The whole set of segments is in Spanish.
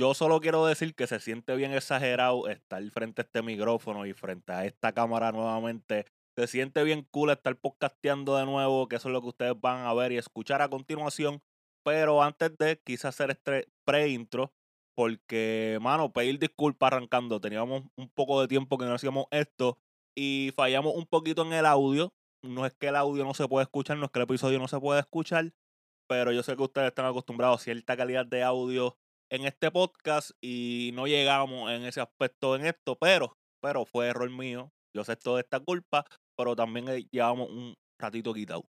yo solo quiero decir que se siente bien exagerado estar frente a este micrófono y frente a esta cámara nuevamente. Se siente bien cool estar podcasteando de nuevo, que eso es lo que ustedes van a ver y escuchar a continuación. Pero antes de, quise hacer este pre-intro porque, mano, pedir disculpas arrancando. Teníamos un poco de tiempo que no hacíamos esto y fallamos un poquito en el audio. No es que el audio no se puede escuchar, no es que el episodio no se puede escuchar, pero yo sé que ustedes están acostumbrados a cierta calidad de audio en este podcast y no llegamos en ese aspecto en esto, pero, pero fue error mío. Yo sé toda esta culpa, pero también llevamos un ratito quitado.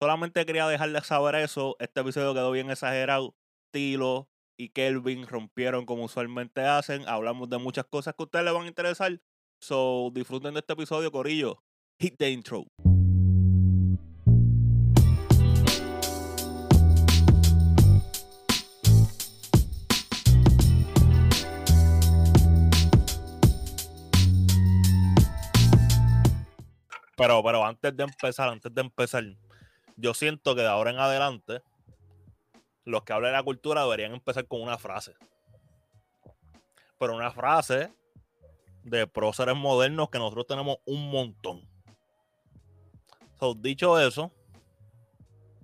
Solamente quería dejarles saber eso. Este episodio quedó bien exagerado. Tilo y Kelvin rompieron como usualmente hacen. Hablamos de muchas cosas que a ustedes les van a interesar. So, disfruten de este episodio, Corillo. Hit the intro. Pero, pero antes de empezar, antes de empezar, yo siento que de ahora en adelante, los que hablan de la cultura deberían empezar con una frase. Pero una frase de próceres modernos que nosotros tenemos un montón. So, dicho eso,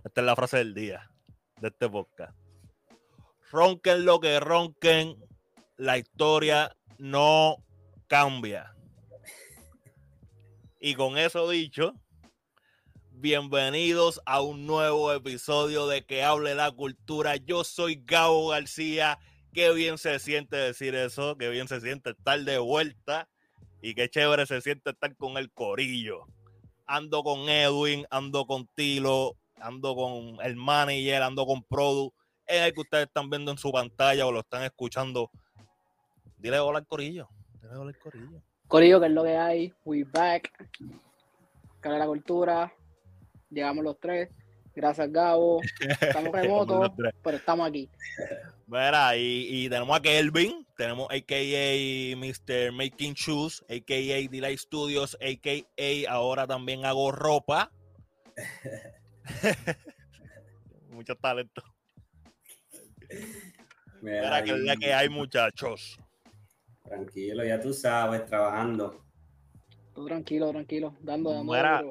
esta es la frase del día de este podcast. Ronquen lo que ronquen, la historia no cambia. Y con eso dicho, bienvenidos a un nuevo episodio de Que hable la cultura. Yo soy Gabo García. Qué bien se siente decir eso, qué bien se siente estar de vuelta y qué chévere se siente estar con el corillo. Ando con Edwin, ando con Tilo, ando con el manager, ando con Produ, es el que ustedes están viendo en su pantalla o lo están escuchando. Dile hola al corillo. Dile hola al corillo. Corillo, que es lo que hay. We back. Cara la cultura. Llegamos los tres. Gracias, Gabo. Estamos remotos, pero estamos aquí. Mira, y, tenemos a Kelvin, tenemos AKA Mr. Making Shoes, AKA Delay Studios, AKA ahora también hago ropa. Mucho talento. Mira, que es la que hay, muchachos. Tranquilo, ya tú sabes, trabajando. Tú tranquilo, tranquilo, dando de nuevo.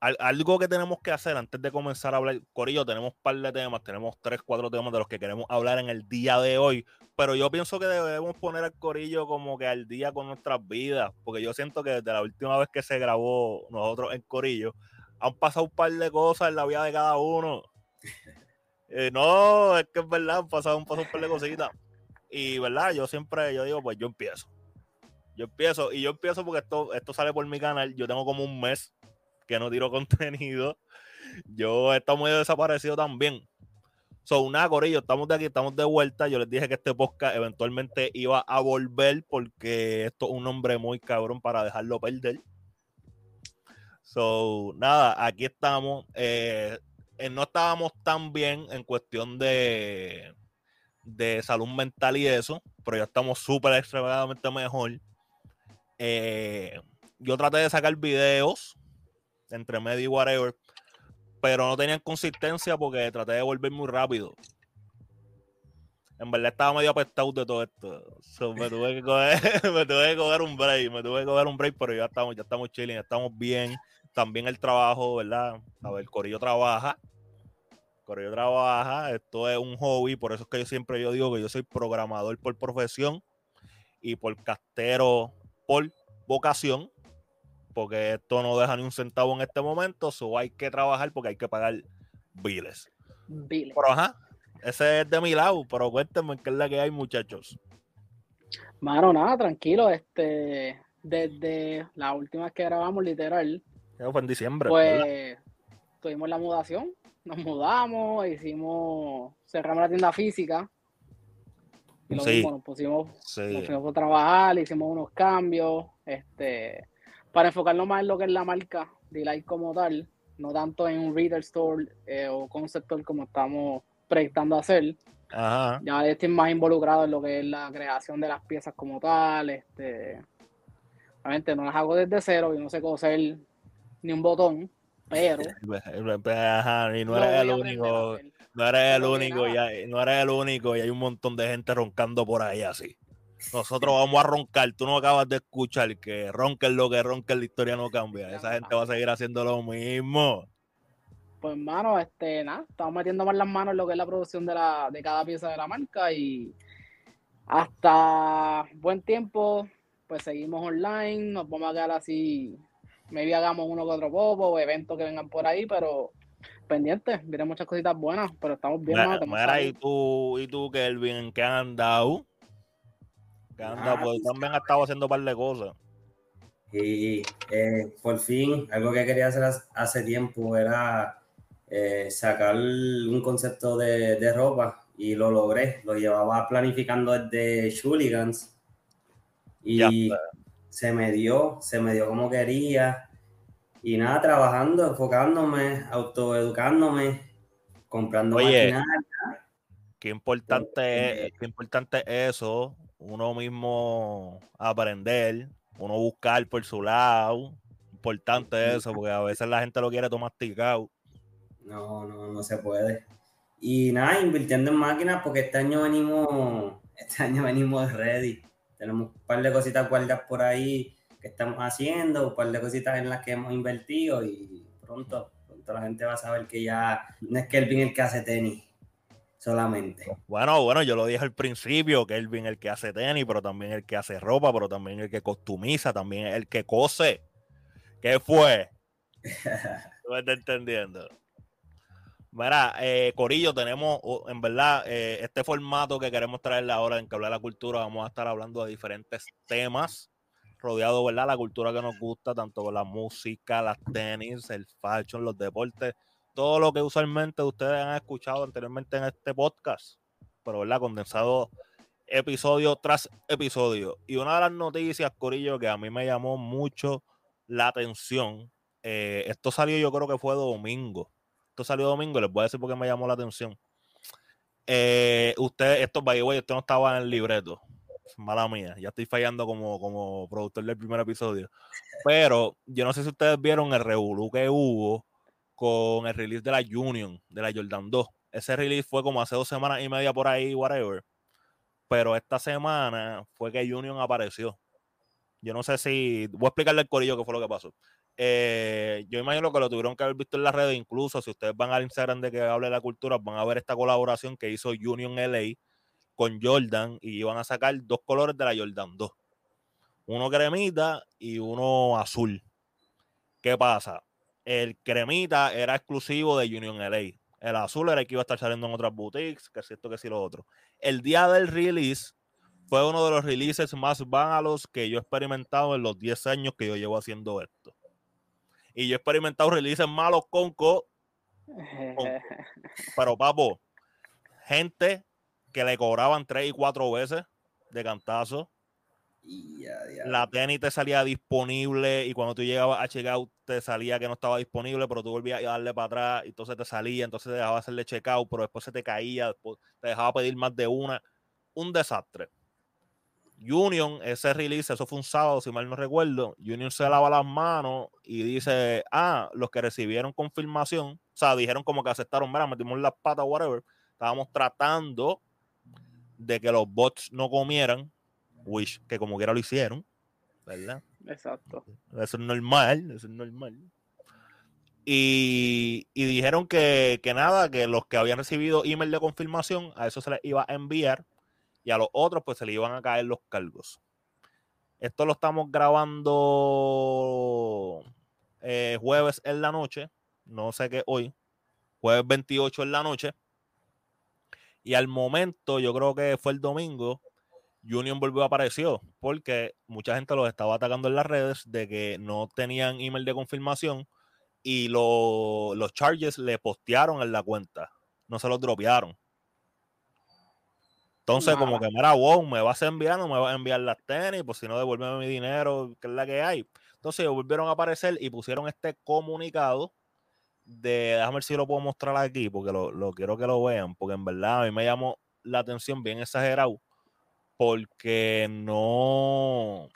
Algo que tenemos que hacer antes de comenzar a hablar, Corillo, tenemos un par de temas, tenemos tres, cuatro temas de los que queremos hablar en el día de hoy, pero yo pienso que debemos poner al Corillo como que al día con nuestras vidas, porque yo siento que desde la última vez que se grabó nosotros en Corillo, han pasado un par de cosas en la vida de cada uno. Eh, no, es que es verdad, han pasado un par de cositas. Y verdad, yo siempre, yo digo, pues yo empiezo. Yo empiezo, y yo empiezo porque esto, esto sale por mi canal. Yo tengo como un mes que no tiro contenido. Yo he estado muy desaparecido también. So, nada, Corillo, estamos de aquí, estamos de vuelta. Yo les dije que este podcast eventualmente iba a volver porque esto es un nombre muy cabrón para dejarlo perder. So, nada, aquí estamos. Eh, eh, no estábamos tan bien en cuestión de, de salud mental y eso, pero ya estamos súper extremadamente mejor. Eh, yo traté de sacar videos entre medio y whatever, pero no tenían consistencia porque traté de volver muy rápido. En verdad estaba medio apestado de todo esto. me, tuve que coger, me tuve que coger un break, me tuve que coger un break, pero ya estamos, ya estamos chilling, estamos bien. También el trabajo, ¿verdad? A ver, Corillo trabaja yo trabaja, esto es un hobby, por eso es que yo siempre yo digo que yo soy programador por profesión y por castero por vocación, porque esto no deja ni un centavo en este momento, so hay que trabajar porque hay que pagar biles. Pero ajá, ese es de mi lado, pero cuéntenme qué es la que hay, muchachos. Mano, nada, tranquilo, este, desde la última que grabamos, literal. Fue en diciembre. Pues tuvimos la mudación, nos mudamos, hicimos, cerramos la tienda física. Y lo mismo, nos pusimos, nos fuimos a trabajar, hicimos unos cambios, este, para enfocarnos más en lo que es la marca de como tal, no tanto en un retail store eh, o concept store como estamos proyectando hacer. Ya estoy más involucrado en lo que es la creación de las piezas como tal, este, obviamente no las hago desde cero, y no sé coser ni un botón, pero. y no eres el único. No eres el único, y hay, no eres el único y hay un montón de gente roncando por ahí así. Nosotros vamos a roncar. Tú no acabas de escuchar que ronquen lo que ronquen, la historia no cambia. Esa gente va a seguir haciendo lo mismo. Pues, hermano, este, nada, estamos metiendo más las manos en lo que es la producción de, la, de cada pieza de la marca y hasta buen tiempo, pues seguimos online, nos vamos a quedar así, maybe hagamos uno que otro popo, eventos que vengan por ahí, pero pendientes, vienen muchas cositas buenas, pero estamos bien. Mira, y tú, y tú, Kelvin, ¿en qué han andado? ¿Qué han andado? Pues también ha estado haciendo un par de cosas. Y eh, por fin, algo que quería hacer hace tiempo era eh, sacar un concepto de, ropa y lo logré. Lo llevaba planificando desde Shuligans y se me dio, se me dio como quería. Y nada, trabajando, enfocándome, autoeducándome, comprando Oye, Qué importante, es, qué importante es eso, uno mismo aprender, uno buscar por su lado. Importante eso, porque a veces la gente lo quiere tomar ticado no, no, no se puede. Y nada, invirtiendo en máquinas porque este año venimos, este año venimos ready. Tenemos un par de cositas guardadas por ahí que estamos haciendo, un par de cositas en las que hemos invertido y pronto, pronto la gente va a saber que ya no es Kelvin el que hace tenis solamente. Bueno, bueno, yo lo dije al principio, que Kelvin el que hace tenis, pero también el que hace ropa, pero también el que costumiza, también el que cose. ¿Qué fue? ¿Tú me estás entendiendo? Mira, eh, Corillo, tenemos en verdad eh, este formato que queremos traerle ahora en que habla de la cultura. Vamos a estar hablando de diferentes temas rodeados, ¿verdad? La cultura que nos gusta, tanto la música, las tenis, el fashion, los deportes, todo lo que usualmente ustedes han escuchado anteriormente en este podcast, pero, ¿verdad? Condensado episodio tras episodio. Y una de las noticias, Corillo, que a mí me llamó mucho la atención, eh, esto salió yo creo que fue domingo salió domingo, les voy a decir por qué me llamó la atención. Eh, usted, esto, by the way, esto no estaba en el libreto. Mala mía, ya estoy fallando como, como productor del primer episodio. Pero yo no sé si ustedes vieron el revolú que hubo con el release de la Union, de la Jordan 2. Ese release fue como hace dos semanas y media por ahí, whatever. Pero esta semana fue que Union apareció. Yo no sé si. Voy a explicarle al corillo qué fue lo que pasó. Eh, yo imagino que lo tuvieron que haber visto en las redes, incluso si ustedes van al Instagram de que hable de la cultura, van a ver esta colaboración que hizo Union LA con Jordan y iban a sacar dos colores de la Jordan 2. Uno cremita y uno azul. ¿Qué pasa? El cremita era exclusivo de Union LA. El azul era el que iba a estar saliendo en otras boutiques, que es esto, que sí lo otro. El día del release fue uno de los releases más válidos que yo he experimentado en los 10 años que yo llevo haciendo esto. Y yo he experimentado releases malos con Co. Pero, papo, gente que le cobraban tres y cuatro veces de cantazo. La tenis te salía disponible y cuando tú llegabas a checkout te salía que no estaba disponible, pero tú volvías a darle para atrás y entonces te salía, entonces te dejaba hacerle checkout, pero después se te caía, después te dejaba pedir más de una. Un desastre. Union, ese release, eso fue un sábado, si mal no recuerdo. Union se lava las manos y dice: Ah, los que recibieron confirmación, o sea, dijeron como que aceptaron, mira, metimos las patas, whatever. Estábamos tratando de que los bots no comieran, which que como quiera lo hicieron, ¿verdad? Exacto. Eso es normal, eso es normal. Y, y dijeron que, que nada, que los que habían recibido email de confirmación, a eso se les iba a enviar y a los otros pues se le iban a caer los cargos. Esto lo estamos grabando eh, jueves en la noche, no sé qué hoy, jueves 28 en la noche. Y al momento, yo creo que fue el domingo, Union volvió a apareció porque mucha gente los estaba atacando en las redes de que no tenían email de confirmación y los charges le postearon en la cuenta, no se los dropearon. Entonces, como que, mira, wow, me vas a enviar, no me vas a enviar las tenis, pues si no, devuélveme mi dinero, que es la que hay. Entonces, volvieron a aparecer y pusieron este comunicado de, déjame ver si lo puedo mostrar aquí, porque lo, lo quiero que lo vean, porque en verdad a mí me llamó la atención bien exagerado, porque no...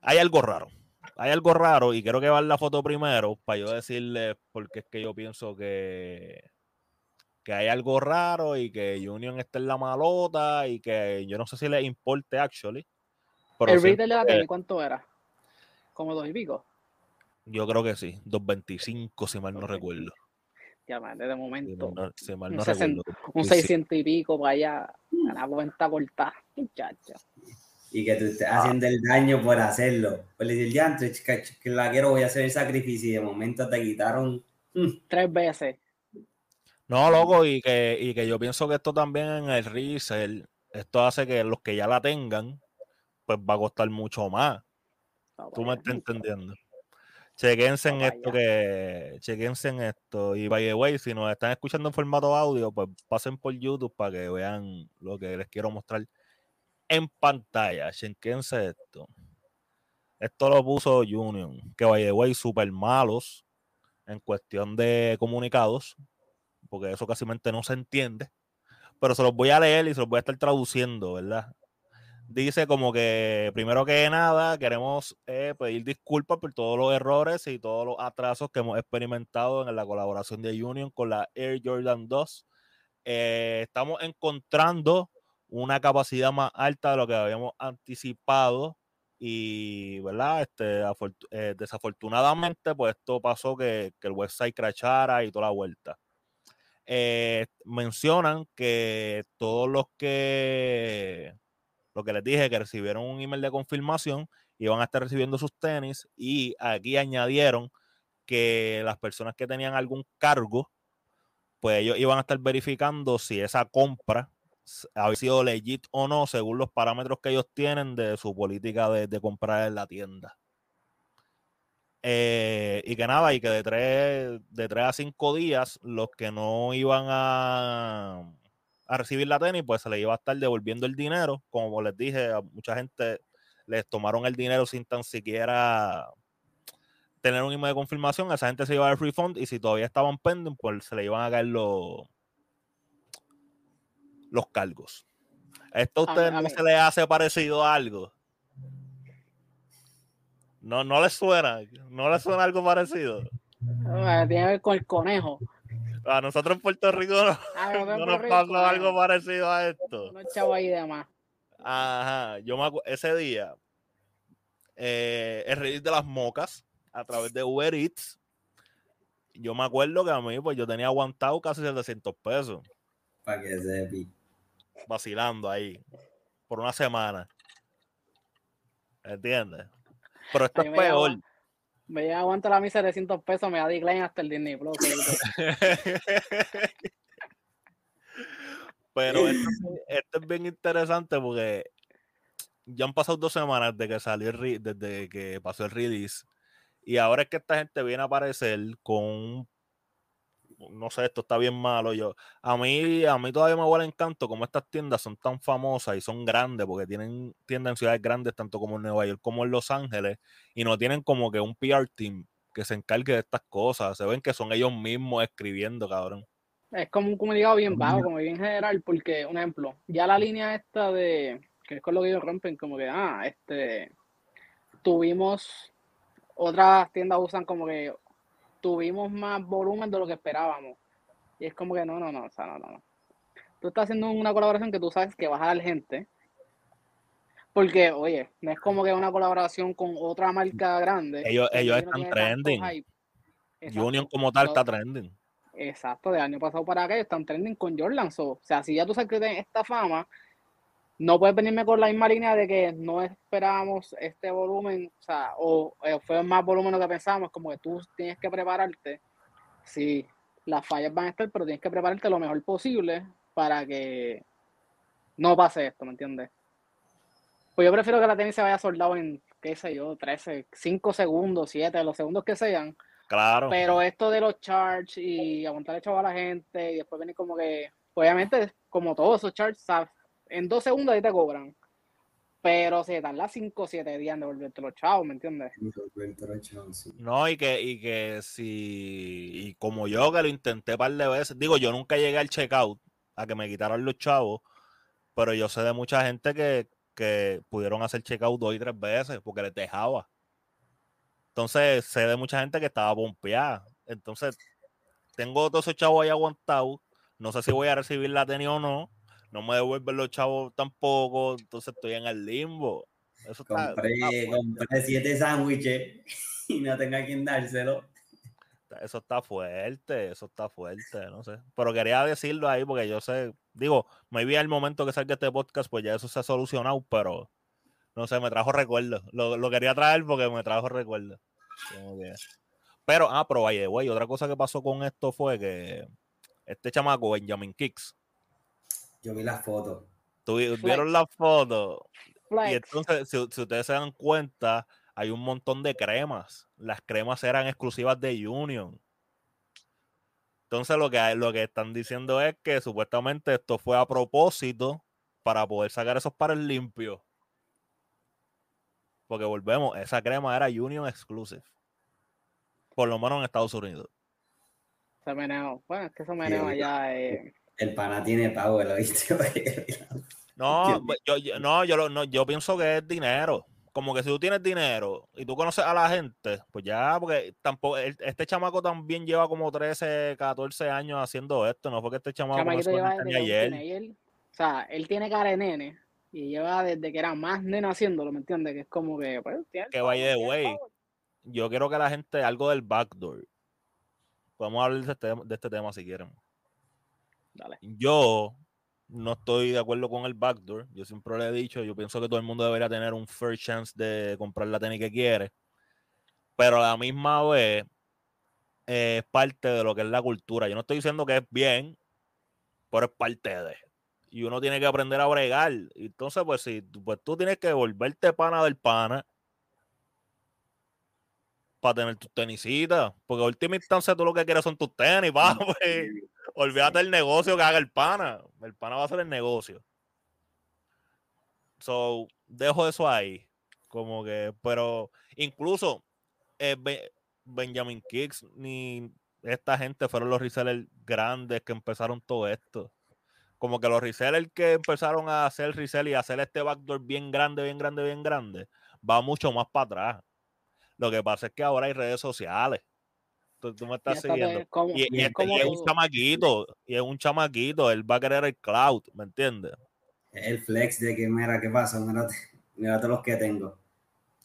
Hay algo raro. hay algo raro y quiero que vean la foto primero para yo decirle porque es que yo pienso que, que hay algo raro y que Union está en la malota y que yo no sé si le importe actually. ¿El retail de la tele cuánto era? ¿Como dos y pico? Yo creo que sí, 2.25 si mal no recuerdo. Ya, man, de momento. si mal no un, recuerdo. un 600 y pico para allá, a la cuenta cortada, muchacha y que tú estés haciendo el daño por hacerlo. Pues le decir, ya, que la quiero, voy a hacer el sacrificio y de momento te quitaron tres veces. No, loco, y que, y que yo pienso que esto también en el resell, esto hace que los que ya la tengan, pues va a costar mucho más. Tú me estás entendiendo. Chequense en esto que, chequense en esto. Y by the way, si nos están escuchando en formato audio, pues pasen por YouTube para que vean lo que les quiero mostrar en pantalla. Chequense esto. Esto lo puso Union, que by the way, súper malos en cuestión de comunicados, porque eso casi no se entiende. Pero se los voy a leer y se los voy a estar traduciendo, ¿verdad? Dice como que, primero que nada, queremos eh, pedir disculpas por todos los errores y todos los atrasos que hemos experimentado en la colaboración de Union con la Air Jordan 2. Eh, estamos encontrando una capacidad más alta de lo que habíamos anticipado y, ¿verdad? Este, eh, desafortunadamente, pues esto pasó que, el website crachara y toda la vuelta. Eh, mencionan que todos los que, lo que les dije, que recibieron un email de confirmación, iban a estar recibiendo sus tenis y aquí añadieron que las personas que tenían algún cargo, pues ellos iban a estar verificando si esa compra había sido legit o no según los parámetros que ellos tienen de su política de, comprar en la tienda. Eh, y que nada, y que de tres, de tres a cinco días, los que no iban a, a recibir la tenis, pues se les iba a estar devolviendo el dinero. Como les dije, a mucha gente les tomaron el dinero sin tan siquiera tener un email de confirmación. A esa gente se iba a dar refund y si todavía estaban pending, pues se le iban a caer los los cargos. ¿Esto a usted no se le hace parecido a algo? No, no le suena, no le suena algo parecido. tiene que ver con el conejo. A nosotros en Puerto Rico no, ah, nos pasa algo parecido a esto. No chavo ahí de más. Ajá, yo me ese día, eh, el release de las mocas a través de Uber Eats, yo me acuerdo que a mí, pues yo tenía aguantado casi 700 pesos. Para que se vacilando ahí por una semana. ¿Entiendes? Pero esto es peor. me llega aguanta la misa de 300 pesos, me da decline hasta el Disney Plus. Pero esto, esto, es bien interesante porque ya han pasado dos semanas desde que salió el, desde que pasó el release. Y ahora es que esta gente viene a aparecer con un no sé, esto está bien malo. Yo, a mí, a mí todavía me huele encanto como estas tiendas son tan famosas y son grandes, porque tienen tiendas en ciudades grandes, tanto como en Nueva York como en Los Ángeles, y no tienen como que un PR team que se encargue de estas cosas. Se ven que son ellos mismos escribiendo, cabrón. Es como un comunicado bien bajo, como bien general, porque, un ejemplo, ya la línea esta de, que es con lo que ellos rompen, como que, ah, este, tuvimos, otras tiendas usan como que tuvimos más volumen de lo que esperábamos. Y es como que no, no, no, o sea, no, no, Tú estás haciendo una colaboración que tú sabes que vas a dar gente. Porque, oye, no es como que una colaboración con otra marca grande. Ellos, ellos están trending. Union como tal está trending. Exacto, de año pasado para acá están trending con Jordan. o sea, si ya tú sabes que esta fama, no puedes venirme con la misma línea de que no esperábamos este volumen, o sea, o, eh, fue más volumen lo que pensábamos, como que tú tienes que prepararte. Sí, las fallas van a estar, pero tienes que prepararte lo mejor posible para que no pase esto, ¿me entiendes? Pues yo prefiero que la tenis se vaya soldado en, qué sé yo, 13, 5 segundos, 7, los segundos que sean. Claro. Pero esto de los charts y aguantar el chavo a la gente y después venir como que, obviamente, como todos esos charts, ¿sabes? En dos segundos ahí te cobran. Pero se las 5 o 7 días de devolverte los chavos, ¿me entiendes? No, y que, y que si, y como yo que lo intenté un par de veces, digo, yo nunca llegué al checkout a que me quitaran los chavos, pero yo sé de mucha gente que, que pudieron hacer checkout dos y tres veces porque les dejaba. Entonces, sé de mucha gente que estaba pompeada. Entonces, tengo todos esos chavos ahí aguantados. No sé si voy a recibir la tenis o no. No me devuelven los chavos tampoco. Entonces, estoy en el limbo. Eso compré, compré siete sándwiches y no tenga quien dárselo. Eso está fuerte, eso está fuerte, no sé. Pero quería decirlo ahí porque yo sé, digo, me vi al momento que salga este podcast, pues ya eso se ha solucionado, pero no sé, me trajo recuerdos. Lo, quería traer porque me trajo recuerdos. Pero, ah, pero vaya, güey, otra cosa que pasó con esto fue que este chamaco, Benjamin Kicks. Yo vi las fotos. ¿Vieron las fotos? Y entonces, si, ustedes se dan cuenta, hay un montón de cremas. Las cremas eran exclusivas de Union. Entonces lo que, lo que están diciendo es que supuestamente esto fue a propósito para poder sacar esos pares limpios. Porque volvemos, esa crema era Union Exclusive. Por lo menos en Estados Unidos. Se meneo. Bueno, es que se meneo allá. Eh. El pana tiene pago, ¿lo viste? no, pues, yo, no, yo, no, yo pienso que es dinero. Como que si tú tienes dinero y tú conoces a la gente, pues ya, porque tampoco, este chamaco también lleva como 13, 14 años haciendo esto, no fue que este chamaco comenzó ayer. O sea, él tiene cara de nene y lleva desde que era más nena haciéndolo, ¿me entiendes? Que es como que, pues, que vaya de way. Yo quiero que la gente, algo del backdoor. Podemos hablar de este, de este tema si quieren. Dale. Yo no estoy de acuerdo con el backdoor. Yo siempre le he dicho, yo pienso que todo el mundo debería tener un first chance de comprar la tenis que quiere. Pero a la misma vez es parte de lo que es la cultura. Yo no estoy diciendo que es bien, pero es parte de y uno tiene que aprender a bregar. Entonces, pues si pues tú tienes que volverte pana del pana para tener tus tenisitas. Porque a última instancia tú lo que quieres son tus tenis, pa, pues. Olvídate del negocio que haga el pana. El pana va a hacer el negocio. So, dejo eso ahí. Como que, pero incluso eh, Benjamin Kicks ni esta gente fueron los resellers grandes que empezaron todo esto como que los resellers que empezaron a hacer resell y hacer este backdoor bien grande, bien grande, bien grande, va mucho más para atrás. Lo que pasa es que ahora hay redes sociales. Tú, tú me estás siguiendo. y, es, un chamaquito, y es un chamaquito, él va a querer el cloud, ¿me entiendes? El flex de que, mira, ¿qué pasa? Mira, todos los que tengo.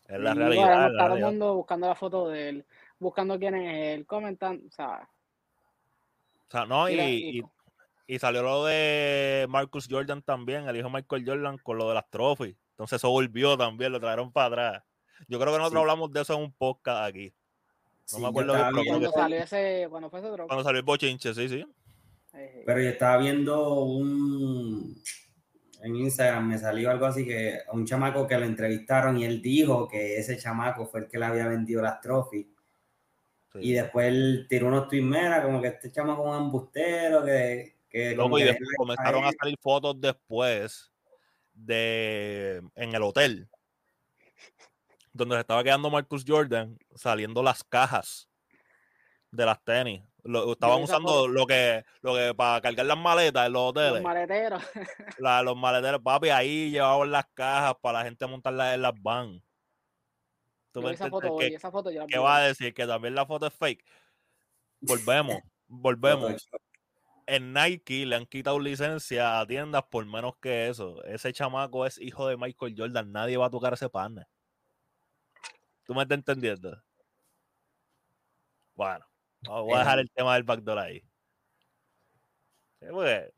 Es la realidad. todo el mundo buscando la foto de él, buscando quién es él, comentando, o sea. O sea, no, y y salió lo de Marcus Jordan también, el hijo de Michael Jordan, con lo de las trophies. Entonces eso volvió también, lo trajeron para atrás. Yo creo que nosotros hablamos de eso en un podcast aquí. No me acuerdo de cuando salió ese, cuando fue ese drop. Cuando salió el bochinche, sí, sí. Pero yo estaba viendo un en Instagram me salió algo así que a un chamaco que lo entrevistaron y él dijo que ese chamaco fue el que le había vendido las trophies. Y después él tiró unos tweets como que este chamaco es un embustero, que y después comenzaron a salir fotos después de en el hotel donde se estaba quedando Marcus Jordan saliendo las cajas de las tenis. Lo, estaban usando lo que, lo que para cargar las maletas en los hoteles. Los maleteros. los maleteros, papi, ahí llevaban las cajas para la gente montarlas en las van. esa foto, ¿Qué, esa foto ¿Qué va a decir? Que también la foto es fake. Volvemos, volvemos en Nike le han quitado licencia a tiendas por menos que eso. Ese chamaco es hijo de Michael Jordan. Nadie va a tocar ese partner. ¿Tú me estás entendiendo? Bueno, voy a dejar el tema del backdoor ahí. porque,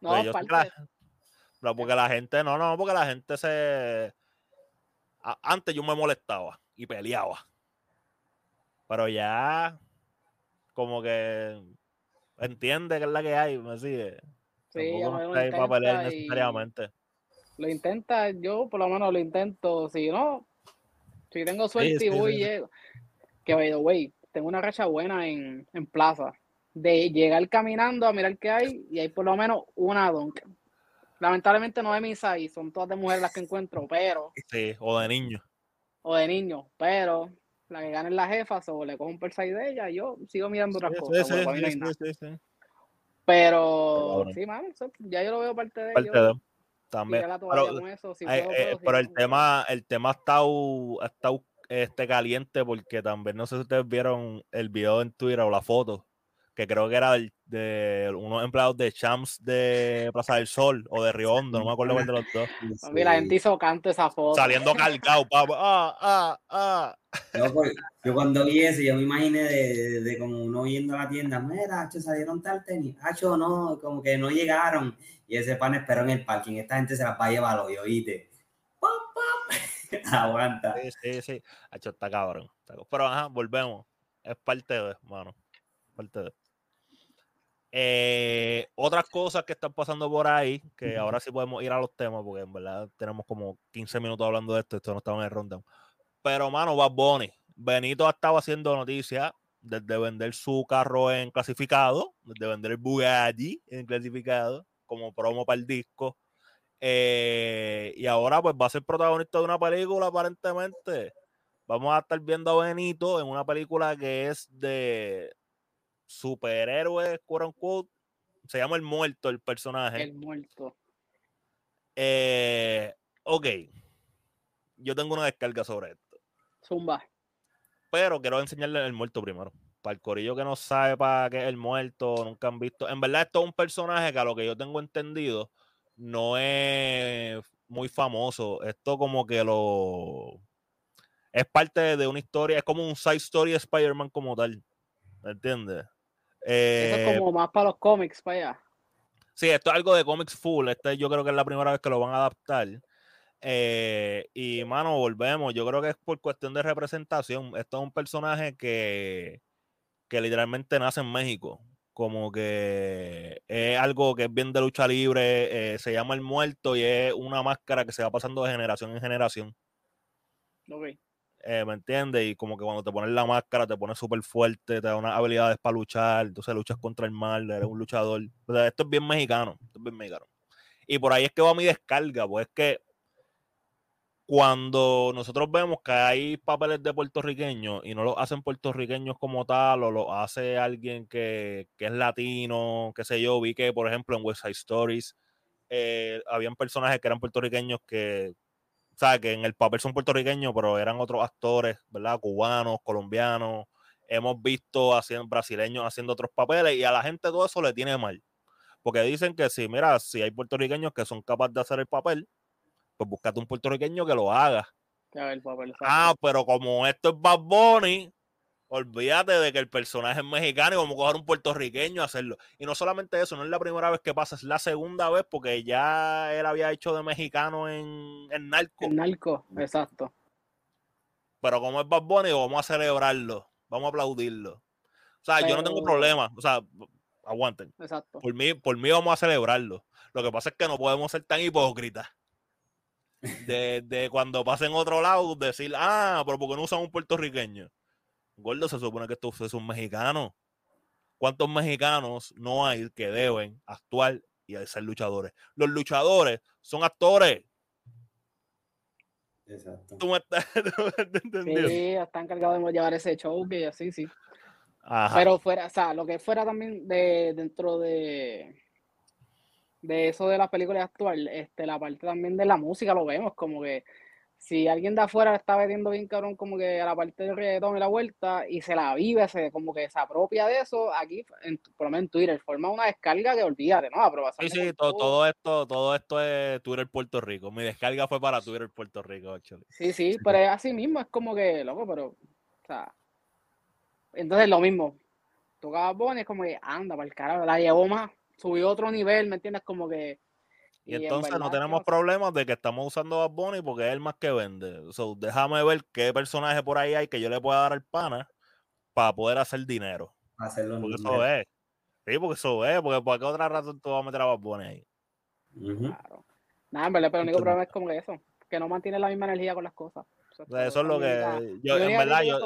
no, pues la, porque la gente, no, no, porque la gente se. antes yo me molestaba y peleaba. Pero ya, como que entiende que es la que hay, me sigue. Sí, para pelear necesariamente. Lo intenta, yo por lo menos lo intento, si no, si tengo suerte y voy y llego. Que by the way, tengo una racha buena en, en plaza. De llegar caminando a mirar qué hay y hay por lo menos una donk. Lamentablemente no de misa y son todas de mujeres las que encuentro, pero. Sí, o de niños. O de niños, pero la que gane es la jefa, o le cojo un persaí de ella, yo sigo mirando otras cosas. Sí, sí, pero, sí, mami, ya yo lo veo parte de ellos. También. Pero, eh, eh, el tema, el tema ha estado, este caliente porque también no sé si ustedes vieron el video en Twitter o la foto que creo que era de, unos empleados de Champs de Plaza del Sol o de Río Hondo, no me acuerdo cuál de los dos. Mira, la gente hizo canto esa foto. Saliendo cargado, papá. Ah, ah, ah. Pues, yo cuando vi eso, yo me imaginé de, de, como uno yendo a la tienda, mira, hacho, salieron tal tenis, hacho, no, como que no llegaron. Y ese pan esperó en el parking, esta gente se la va a llevar hoy, oíste. ¡Pop, pop! Aguanta. Sí, sí, sí. Hacho, está cabrón. Pero ajá, volvemos. Es parte de, mano. Parte de. Eh, otras cosas que están pasando por ahí, que ahora sí podemos ir a los temas, porque en verdad tenemos como 15 minutos hablando de esto, esto no estaba en el rundown. Pero, mano, Bad Bunny. Benito ha estado haciendo noticias desde vender su carro en clasificado, desde vender el Bugatti en clasificado, como promo para el disco. Eh, y ahora, pues va a ser protagonista de una película, aparentemente. Vamos a estar viendo a Benito en una película que es de superhéroe, quote unquote. Se llama El Muerto, el personaje. El Muerto. Eh, ok. Yo tengo una descarga sobre esto. Zumba. Pero quiero enseñarle el muerto primero. Para el corillo que no sabe para qué es el muerto, nunca han visto. En verdad, esto es un personaje que a lo que yo tengo entendido no es muy famoso. Esto como que lo. Es parte de una historia, es como un side story de Spider-Man como tal. ¿Me entiendes? Eso es eh, como más para los cómics, para allá. Sí, esto es algo de cómics full. Este yo creo que es la primera vez que lo van a adaptar. Eh, y mano, volvemos. Yo creo que es por cuestión de representación. Esto es un personaje que, que literalmente nace en México. Como que es algo que es bien de lucha libre. Eh, se llama el muerto y es una máscara que se va pasando de generación en generación. Okay. Eh, ¿me entiendes? Y como que cuando te pones la máscara te pones súper fuerte, te da unas habilidades para luchar, entonces luchas contra el mal, eres un luchador. Esto es bien mexicano, esto es bien mexicano. Y por ahí es que va mi descarga, pues es que cuando nosotros vemos que hay papeles de puertorriqueños y no los hacen puertorriqueños como tal, o lo hace alguien que, es latino, qué sé yo, vi que por ejemplo en West Side Stories eh, habían personajes que eran puertorriqueños que sea, que en el papel son puertorriqueños, pero eran otros actores, ¿verdad? Cubanos, colombianos. Hemos visto haciendo, brasileños haciendo otros papeles y a la gente todo eso le tiene mal. Porque dicen que si, mira, si hay puertorriqueños que son capaces de hacer el papel, pues búscate un puertorriqueño que lo haga. ah, pero como esto es Bad Bunny, Olvídate de que el personaje es mexicano y como coger un puertorriqueño a hacerlo. Y no solamente eso, no es la primera vez que pasa, es la segunda vez porque ya él había hecho de mexicano en, en Narco. En Narco, exacto. Pero como es Bad Bunny, vamos a celebrarlo, vamos a aplaudirlo. O sea, yo no tengo problema, o sea, aguanten. Exacto. Por mí, por mí vamos a celebrarlo. Lo que pasa es que no podemos ser tan hipócritas. De, de cuando pasen otro lado, decir, ah, pero porque no usan un puertorriqueño? Gordo, se supone que esto es un mexicano. ¿Cuántos mexicanos no hay que deben actuar y ser luchadores? Los luchadores son actores. Exacto. ¿Tú me estás, entendiendo? Sí, están encargados de llevar ese show que así, sí. Pero fuera, o sea, lo que fuera también de dentro de de eso de las películas actuales, este, la parte también de la música lo vemos como que si alguien de afuera está vendiendo bien cabrón como que a la parte del reggaetón y la vuelta y se la vive, se como que se apropia de eso, aquí, en, por lo menos en Twitter, forma una descarga que olvídate, ¿no? Aprobación. Sí, sí, todo, todo, esto, todo esto es Twitter Puerto Rico. Mi descarga fue para Twitter Puerto Rico, actually. Sí, sí, pero es así mismo, es como que, loco, pero, o sea, entonces lo mismo. Tocaba Bonnie, es como que anda, para el carajo, la llevó más, subió otro nivel, ¿me entiendes? Como que y, entonces no tenemos problemas de que estamos usando a Bunny porque es el más que vende. So, déjame ver qué personaje por ahí hay que yo le pueda dar al pana para poder hacer dinero. Hacerlo porque eso es. Sí, porque eso es. Porque por qué otra razón tú vas a meter a Bad Bunny ahí. Claro. Nada, en verdad, pero el único problema es como eso. Que no mantiene la misma energía con las cosas. Eso, es lo que yo, en verdad, yo,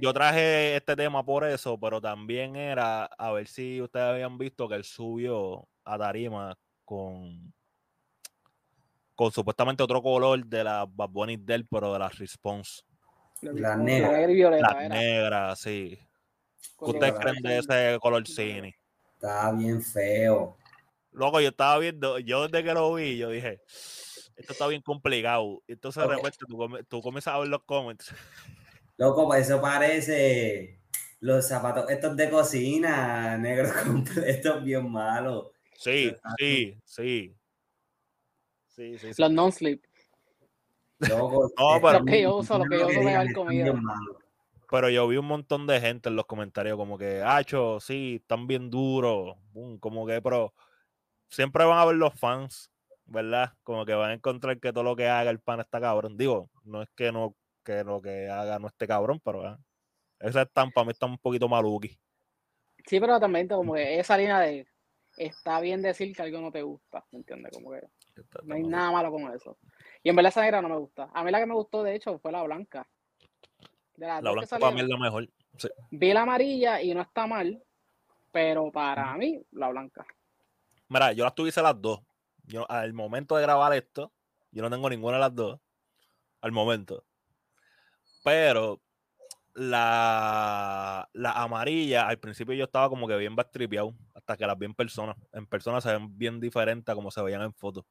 yo, traje este tema por eso, pero también era a ver si ustedes habían visto que él subió a Tarima con, con supuestamente otro color de la Bad Bunny del, pero de la Response. La, negra. La negra, sí. ¿Qué ustedes creen de ese color cine? Está bien feo. Loco, yo estaba viendo, yo desde que lo vi, yo dije, esto está bien complicado. Entonces de repente tú, comienzas a ver los comments. Loco, pues eso parece los zapatos estos de cocina, negros completos, bien malos. Sí, sí, sí. Sí, sí, Los non-sleep. No, pero, lo que yo uso, lo que yo uso de comida. Pero yo vi un montón de gente en los comentarios como que, Hacho, sí, están bien duros. Como que, pero siempre van a ver los fans, ¿verdad? Como que van a encontrar que todo lo que haga el pan está cabrón. Digo, no es que no que lo que haga no esté cabrón, pero ¿eh? esa estampa me está un poquito maluqui. Sí, pero también como que esa línea de está bien decir que algo no te gusta, ¿me entiendes? Como que no hay nada malo con eso. Y en verdad esa negra no me gusta. A mí la que me gustó, de hecho, fue la blanca. la blanca para mí es la mejor. Vi la amarilla y no está mal, pero para mí, la blanca. Mira, yo las tuviese las dos. Yo, al momento de grabar esto, yo no tengo ninguna de las dos. Al momento. Pero la, la amarilla, al principio yo estaba como que bien bastripeado, hasta que las vi en persona. En persona se ven bien diferentes a como se veían en fotos.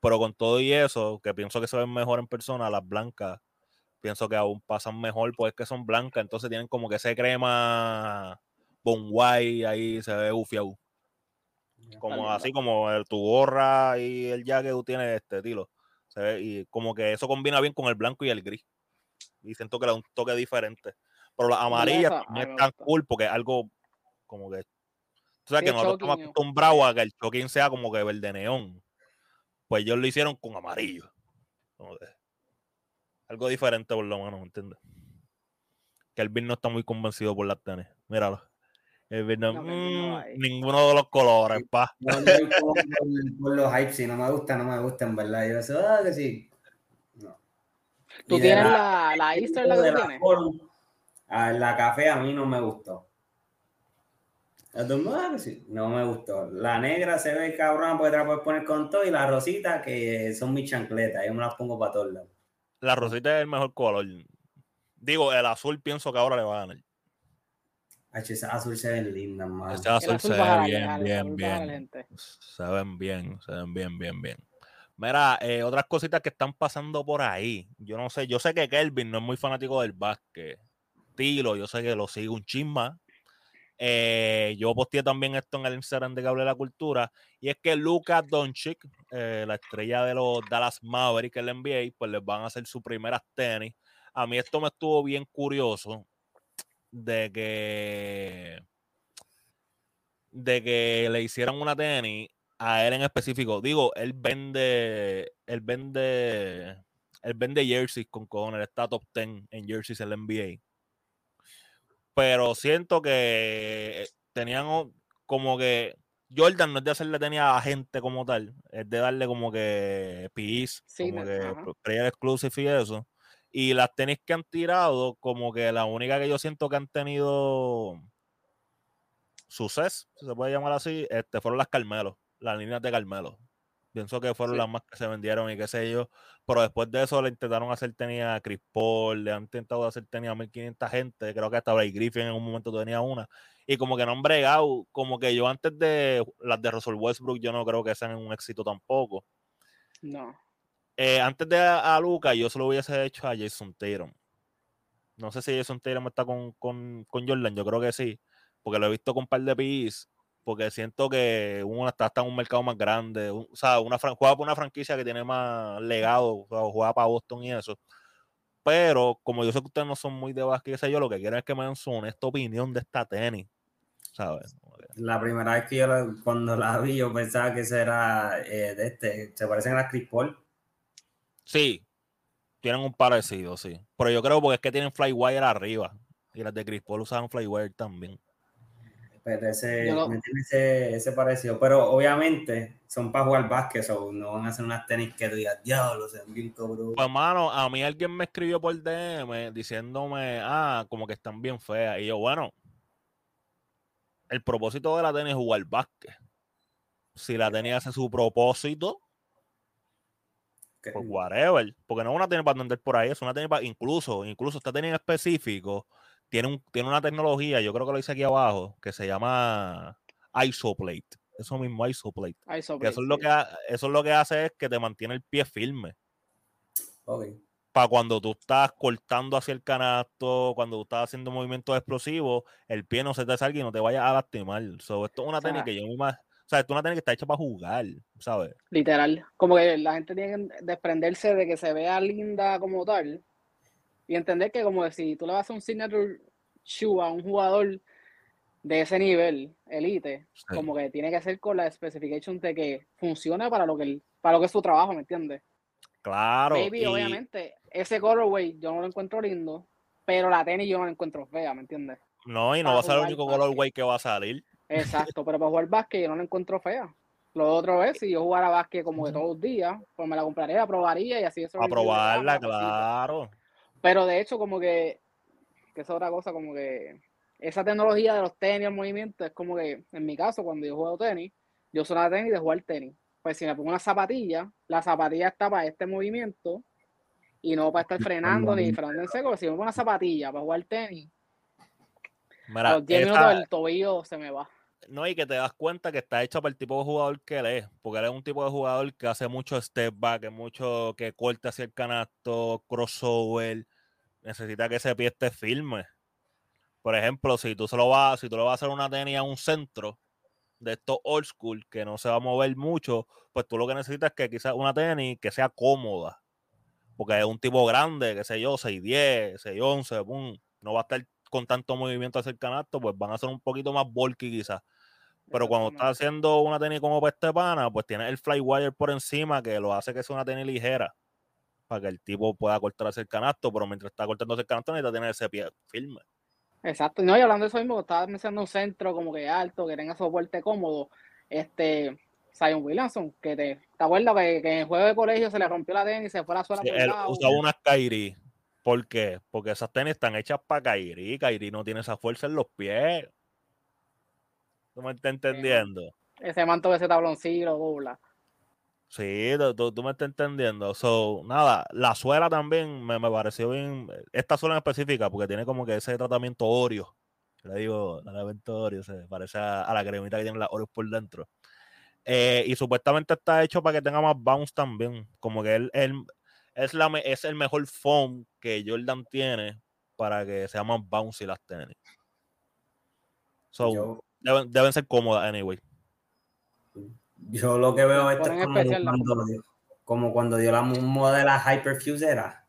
Pero con todo y eso, que pienso que se ven mejor en persona, las blancas, pienso que aún pasan mejor, pues es que son blancas, entonces tienen como que ese crema bon white ahí se ve ufiado. Como así como el, tu gorra y el jacket que tú tienes este. Se ve, y como que eso combina bien con el blanco y el gris. Y siento que le da un toque diferente. Pero la amarilla no es tan cool porque es algo como que. O sea, que nosotros estamos acostumbrados a que el choking sea como que verde neón. Pues ellos lo hicieron con amarillo. algo diferente por lo menos, ¿me entiendes? Que el Bill no está muy convencido por las tenis. Míralo. El Bill no, mm, ninguno de los colores, pa. No, por, los hypes, si no me gusta, no me gusta, en verdad. Yo sé, ah, que sí. No. ¿Tú tienes la, la Easter, la que tienes? La, la café a mí no me gustó. No me gustó. La negra se ve cabrón porque te la puedes poner con todo y la rosita que son mis chancletas. Yo me las pongo para todos lados. La rosita es el mejor color. Digo, el azul pienso que ahora le va a ganar. Ese azul se ven lindas, más. Ese azul, se ve bien, bien, bien. Se ven bien, se ven bien, bien, bien. Mira, eh, otras cositas que están pasando por ahí. Yo no sé, yo sé que Kelvin no es muy fanático del básquet. Tilo, yo sé que lo sigue un chisma. Eh, yo posteé también esto en el Instagram de Cable de la Cultura. Y es que Lucas Doncic, eh, la estrella de los Dallas Mavericks, el NBA, pues les van a hacer su primera tenis. A mí esto me estuvo bien curioso de que de que le hicieran una tenis a él en específico. Digo, él vende, él vende, él vende jerseys con cojones, está top 10 en jerseys en la NBA pero siento que tenían como que Jordan no es de hacerle tenía a gente como tal, es de darle como que peace, como que player exclusive y eso. Y las tenis que han tirado, como que la única que yo siento que han tenido suceso, si se puede llamar así, este, fueron las Carmelo, las líneas de Carmelo. Pienso que fueron las más que se vendieron y qué sé yo. Pero después de eso le intentaron hacer tenía a Chris Paul, le han intentado hacer tenía a 1500 gente. Creo que hasta Blake Griffin en un momento tenía una. Y como que no han bregado. Como que yo antes de las de Russell Westbrook, yo no creo que sean un éxito tampoco. No. Eh, antes de a, Luca, yo se lo hubiese hecho a Jason Tatum. No sé si Jason Tatum está con, con, con Jordan, yo creo que sí. Porque lo he visto con un par de pis porque siento que uno está, en un mercado más grande, o sea, una juega por una franquicia que tiene más legado, o sea, juega para Boston y eso. Pero como yo sé que ustedes no son muy de básquet, sé yo, lo que quiero es que me den su honesta opinión de esta tenis, ¿sabes? La primera vez que yo cuando la vi, yo pensaba que esa era eh, de este, se parecen a las Chris Paul. Sí, tienen un parecido, sí. Pero yo creo porque es que tienen Flywire arriba. Y las de Chris Paul usaban Flywire también. Pero ese, ese, ese parecido. Pero obviamente son para jugar básquet, o no van a hacer unas tenis que digas, diablo, se bien cobro. Pues, mano, a mí alguien me escribió por DM diciéndome, ah, como que están bien feas. Y yo, bueno, el propósito de la tenis es jugar básquet. Si la tenis hace su propósito, pues whatever. Porque no es una tenis para andar por ahí, es una tenis para, incluso, incluso esta tenis en específico tiene, un, tiene una tecnología, yo creo que lo hice aquí abajo, que se llama Isoplate. eso mismo, isoplate. isoplate eso, es lo que, eso es lo que hace es que te mantiene el pie firme. Para cuando tú estás cortando hacia el canasto, cuando tú estás haciendo movimientos explosivos, el pie no se te salga y no te vaya a lastimar. esto es una técnica que yo misma. O sea, esto es una técnica que está hecha para jugar, ¿sabes? Literal. Como que la gente tiene que desprenderse de que se vea linda como tal. Y entender que, como si tú le vas a hacer un signature shoe a un jugador de ese nivel, elite, como que tiene que ser con la specification de que funcione para lo que, para lo que es su trabajo, ¿me entiendes? Claro. Baby, obviamente, ese colorway yo no lo encuentro lindo, pero la tenis yo no la encuentro fea, ¿me entiendes? No, y no va a ser el único colorway que va a salir. Exacto, pero para jugar básquet yo no la encuentro fea. Lo otro es, si yo jugara básquet como que todos los días, pues me la compraría, la probaría y así eso. A probarla, claro. Pero de hecho, como que, que es otra cosa, como que esa tecnología de los tenis, el movimiento, es como que, en mi caso, cuando yo juego tenis, yo soy una tenis de jugar tenis pues si me pongo una zapatilla, la zapatilla está para este movimiento y no para estar frenando ni frenando en seco. Si me pongo una zapatilla para jugar tenis, Mira, los 10 minutos el tobillo se me va. No, y que te das cuenta que está hecho para el tipo de jugador que él es, porque él es un tipo de jugador que hace mucho step back, mucho que corta hacia el canasto, crossover, necesita que ese pie esté firme. Por ejemplo, si tú se lo vas, si tú le vas a hacer una tenis a un centro, de estos old school que no se va a mover mucho, pues tú lo que necesitas es que quizás una tenis que sea cómoda. Porque es un tipo grande, qué sé yo, 6'10, 6'11, pum, no va a estar con tanto movimiento hacia el canasto, pues van a ser un poquito más bulky quizás. Pero cuando estás haciendo una tenis como Pestepana, pues tienes el flywire por encima que lo hace que sea una tenis ligera para que el tipo pueda cortar hacia el canasto, pero mientras está cortando hacia el canasto necesita tener ese pie firme. Exacto, no, y hablando de eso mismo, estaba mencionando un centro como que alto, que tenga soporte cómodo. Este, Zion Williamson, que te, ¿te acuerdas que, en el juego de colegio se le rompió la tenis y se fue la suela sí, él usaba unas Kairi. ¿Por qué? Porque esas tenis están hechas para Kairi. Kairi no tiene esa fuerza en los pies. ¿Tú me estás entendiendo? Ese manto de ese tabloncillo, dobla. Sí, tú, me estás entendiendo. So, nada, la suela también me, pareció bien. Esta suela en específica, porque tiene como que ese tratamiento Oreo. Le digo, la tratamiento Oreo, se parece a, la cremita que tiene la Oreo por dentro. Eh, y supuestamente está hecho para que tenga más bounce también. Como que él, es, la, es el mejor foam que Jordan tiene para que sea más bouncy las tenis. So, deben, deben ser cómodas, anyway. Yo lo que veo esto es como cuando, dio, como cuando dio la moda de la Hyperfuse era.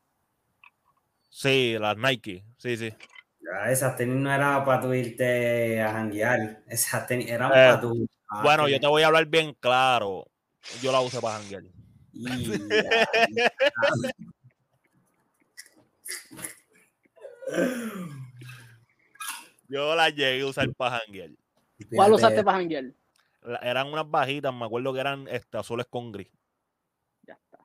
Sí, las Nike, sí, sí. Ya, esas tenis no eran para tu irte a janguear, esas tenis eran eh, para tu... bueno, yo te voy a hablar bien claro. Yo la usé para janguear. yo la llegué a usar para janguear. ¿Cuál usaste para janguear? Eran unas bajitas, me acuerdo que eran este, azules con gris. Ya está.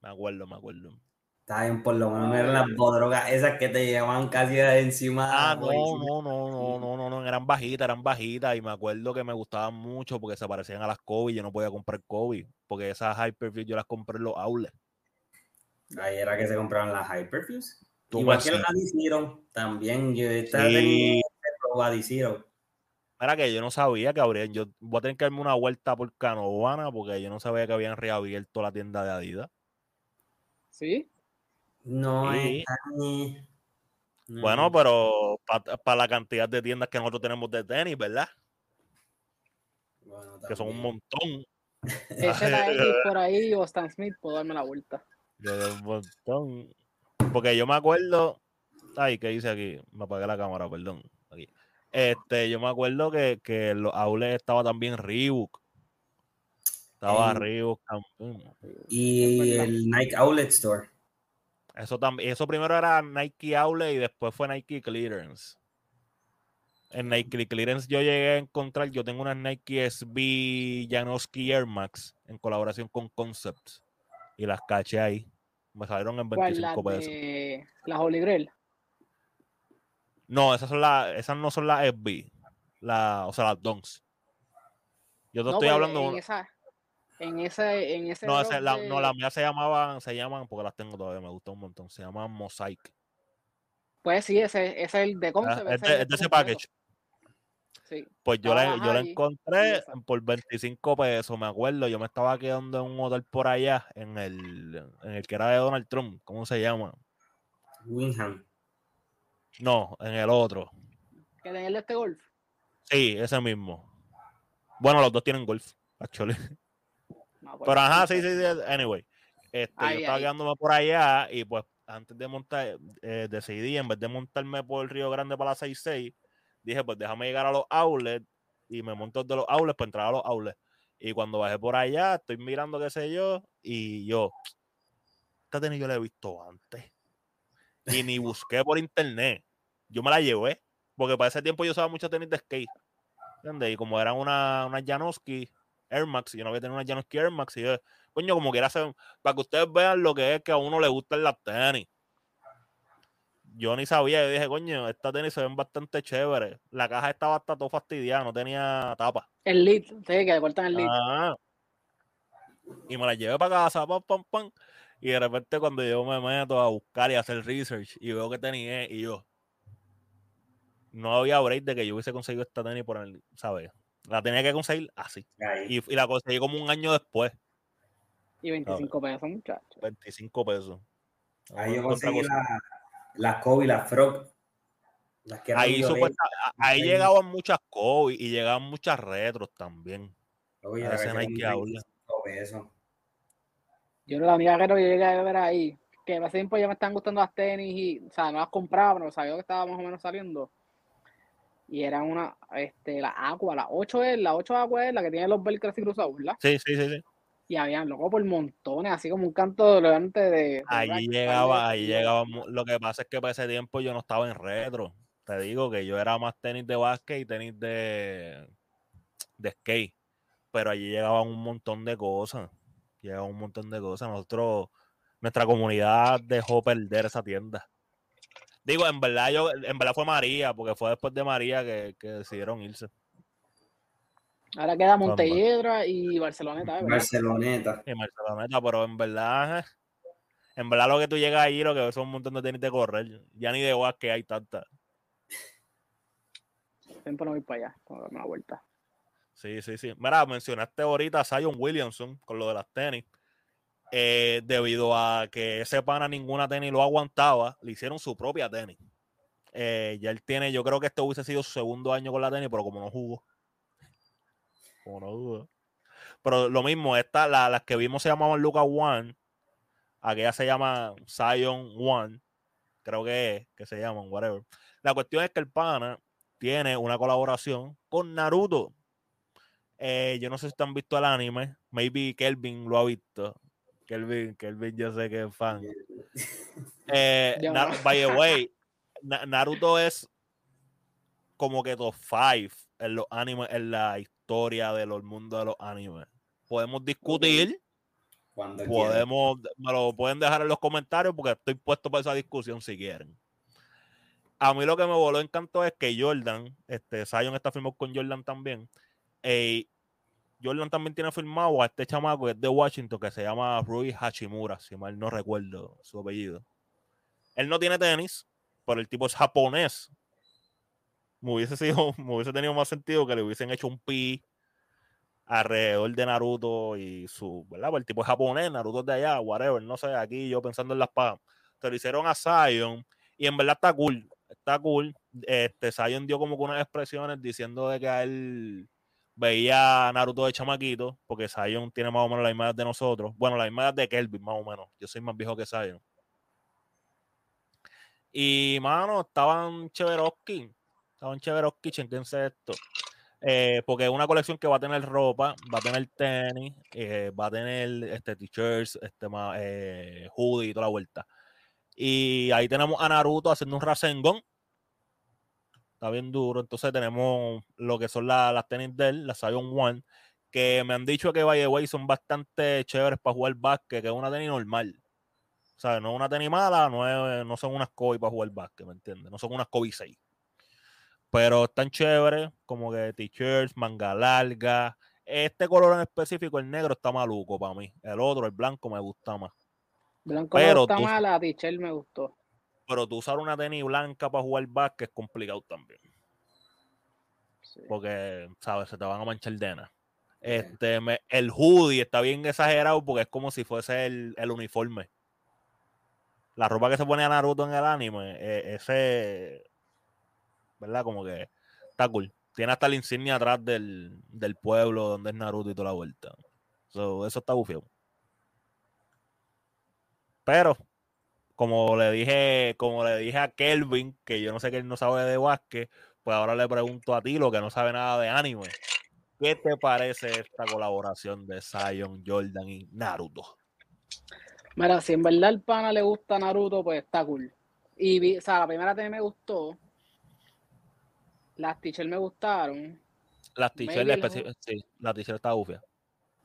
Me acuerdo, me acuerdo. Está bien, por lo menos eran las bodrogas esas que te llevaban casi encima. Ah, no, no, no, no, no, no, no, eran bajitas, eran bajitas. Y me acuerdo que me gustaban mucho porque se parecían a las Kobe. Yo no podía comprar Kobe porque esas Hyperfuse yo las compré en los outlets. Ahí era que se compraban las Hyperfuse. Igual que las Adizero, también yo estaba sí. Adizero. Era que yo no sabía que habrían. Yo voy a tener que darme una vuelta por Canovana porque yo no sabía que habían reabierto la tienda de Adidas. ¿Sí? No, Bueno, pero para la cantidad de tiendas que nosotros tenemos de tenis, ¿verdad? que son un montón. Ese la por ahí o Stan Smith, puedo darme la vuelta. un montón. Porque yo me acuerdo. Ay, ¿qué dice aquí? Me apagué la cámara, perdón. Este, yo me acuerdo que, que los outlets estaba también Reebok. Estaba Reebok Y el Nike Outlet Store. Eso también, eso primero era Nike Outlet y después fue Nike Clearance. En Nike Clearance yo llegué a encontrar, yo tengo unas Nike SB Janowski Air Max en colaboración con Concepts y las caché ahí. Me salieron en 25 pesos. ¿Las Holy Grail? No, esas son las, esas no son las FB, la, o sea, las Donks. Yo te estoy pues, hablando. En esa, en ese, en ese no, la, no, las mías se llamaban, se llaman, porque las tengo todavía, me gusta un montón. Se llaman Mosaic. Pues sí, ese, ese es el de Concept. Ah, es, de, ese package. Pues yo la, yo la encontré por 25 pesos, me acuerdo. Yo me estaba quedando en un hotel por allá, en el, en el que era de Donald Trump. ¿Cómo se llama? Winham. No, en el otro. ¿Que en el de este golf? Sí, ese mismo. Bueno, los dos tienen golf, actually. Pues, Pero ajá, sí, sí, sí. Anyway, este, yo estaba quedándome por allá y pues antes de montar, eh, decidí, en vez de montarme por el Río Grande para la 66, dije, pues déjame llegar a los outlets y me monto de los outlets para entrar a los outlets. Y cuando bajé por allá, estoy mirando qué sé yo, y yo, esta tenis yo la he visto antes. Y ni busqué por internet. Yo me la llevé, porque para ese tiempo yo usaba mucho tenis de skate. ¿Entiendes? Y como eran una, una Janowski Air Max, yo no había tenido una Janowski Air Max, y yo, coño, como quiera hacer, para que ustedes vean lo que es que a uno le gustan las tenis yo ni sabía, yo dije, coño, estas tenis se ven bastante chéveres. La caja estaba hasta todo fastidiada, no tenía tapa. El lead, sí, que le cortan el lead. Ah. Y me la llevé para casa, pam, pam, pam. Y de repente cuando yo me meto a buscar y hacer research y veo que tenía, y yo, no había break de que yo hubiese conseguido esta tenis por el, ¿sabes? La tenía que conseguir así. Y, la conseguí como un año después. Y 25 pesos, muchachos. 25 pesos. Ahí yo conseguí la, las Kobe, las Frog. ahí, ahí llegaban muchas Kobe y llegaban muchas retros también. Oye, a no hay que hablar. Yo la única que llegué a ver ahí, que hace tiempo ya me están gustando las tenis y, o sea, no las compraba, pero sabía que estaba más o menos saliendo. Y era una, este, la Aqua, la 8 es, la 8 Aqua es la que tiene los velcros y cruzados, ¿verdad? Sí, sí, sí, sí y habían loco por montones, así como un canto delante de. Ahí llegaba, ahí llegaba. Lo que pasa es que para ese tiempo yo no estaba en retro. Te digo que yo era más tenis de básquet y tenis de, de skate. Pero allí llegaban un montón de cosas. Llegaban un montón de cosas. Nosotros, nuestra comunidad dejó perder esa tienda. Digo, en verdad, yo, en verdad fue María, porque fue después de María que, que decidieron irse. Ahora queda Montelledra y Barceloneta. ¿verdad? Barceloneta. Y Barceloneta, pero en verdad, en verdad lo que tú llegas ahí, lo que ves son un montón de tenis de correr. Ya ni de guas que hay tanta. Siempre no voy para allá, para darme una vuelta. Sí, sí, sí. Mira, mencionaste ahorita a Zion Williamson con lo de las tenis. Eh, debido a que ese pana ninguna tenis lo aguantaba, le hicieron su propia tenis. Eh, ya él tiene, yo creo que este hubiese sido su segundo año con la tenis, pero como no jugó, como no duda. Pero lo mismo, esta, la, las que vimos se llamaban Lucas One. Aquella se llama Zion One. Creo que es, que se llaman, whatever. La cuestión es que el pana tiene una colaboración con Naruto. Eh, yo no sé si te han visto el anime. Maybe Kelvin lo ha visto. Kelvin, Kelvin yo sé que es fan. Eh, by the way, Naruto es como que top 5 en los animes, en la historia de los mundos de los animes. Podemos discutir. Cuando podemos, me lo pueden dejar en los comentarios porque estoy puesto para esa discusión si quieren. A mí lo que me voló encantó es que Jordan, este, Zion está firmado con Jordan también. Y Jordan también tiene firmado a este chamaco que es de Washington que se llama Rui Hachimura, si mal no recuerdo su apellido. Él no tiene tenis, pero el tipo es japonés me hubiese sido, me hubiese tenido más sentido que le hubiesen hecho un pi alrededor de Naruto y su, ¿verdad? Pues el tipo es japonés, Naruto es de allá, whatever, no sé, aquí yo pensando en las pagas. Se lo hicieron a Zion y en verdad está cool, está cool. Este, Zion dio como que unas expresiones diciendo de que a él veía a Naruto de chamaquito, porque Zion tiene más o menos la imagen de nosotros. Bueno, la imagen de Kelvin, más o menos. Yo soy más viejo que Zion. Y, mano, estaban chéveroski Estaban chéveros Kitchen, es esto. Eh, porque es una colección que va a tener ropa, va a tener tenis, eh, va a tener este t-shirts, este eh, hoodie y toda la vuelta. Y ahí tenemos a Naruto haciendo un Rasengan. Está bien duro. Entonces tenemos lo que son las tenis de él, las Zion One, que me han dicho que by the way son bastante chéveres para jugar básquet, que es una tenis normal. O sea, no es una tenis mala, no, no son unas Kobe para jugar básquet, ¿me entiendes? No son unas Kobe 6. Pero están chéveres, como que t-shirts, manga larga. Este color en específico, el negro, está maluco para mí. El otro, el blanco, me gusta más. Blanco pero me gusta más, la t-shirt me gustó. Pero tú usar una tenis blanca para jugar básquet es complicado también. Porque, ¿sabes? Se te van a manchar de Este, el hoodie está bien exagerado porque es como si fuese el, uniforme. La ropa que se pone a Naruto en el anime, e, ese, ¿verdad? Como que está cool. Tiene hasta la insignia atrás del, pueblo donde es Naruto y toda la vuelta. eso está bufio. Pero, como le dije, como le dije a Kelvin, que yo no sé que él no sabe de básquet, pues ahora le pregunto a ti, lo que no sabe nada de anime. ¿Qué te parece esta colaboración de Zion, Jordan y Naruto? Mira, si en verdad al pana le gusta Naruto, pues está cool. Y o sea, la primera TV me gustó. Las t-shirts me gustaron. Las t-shirts sí, la t-shirt está bufia.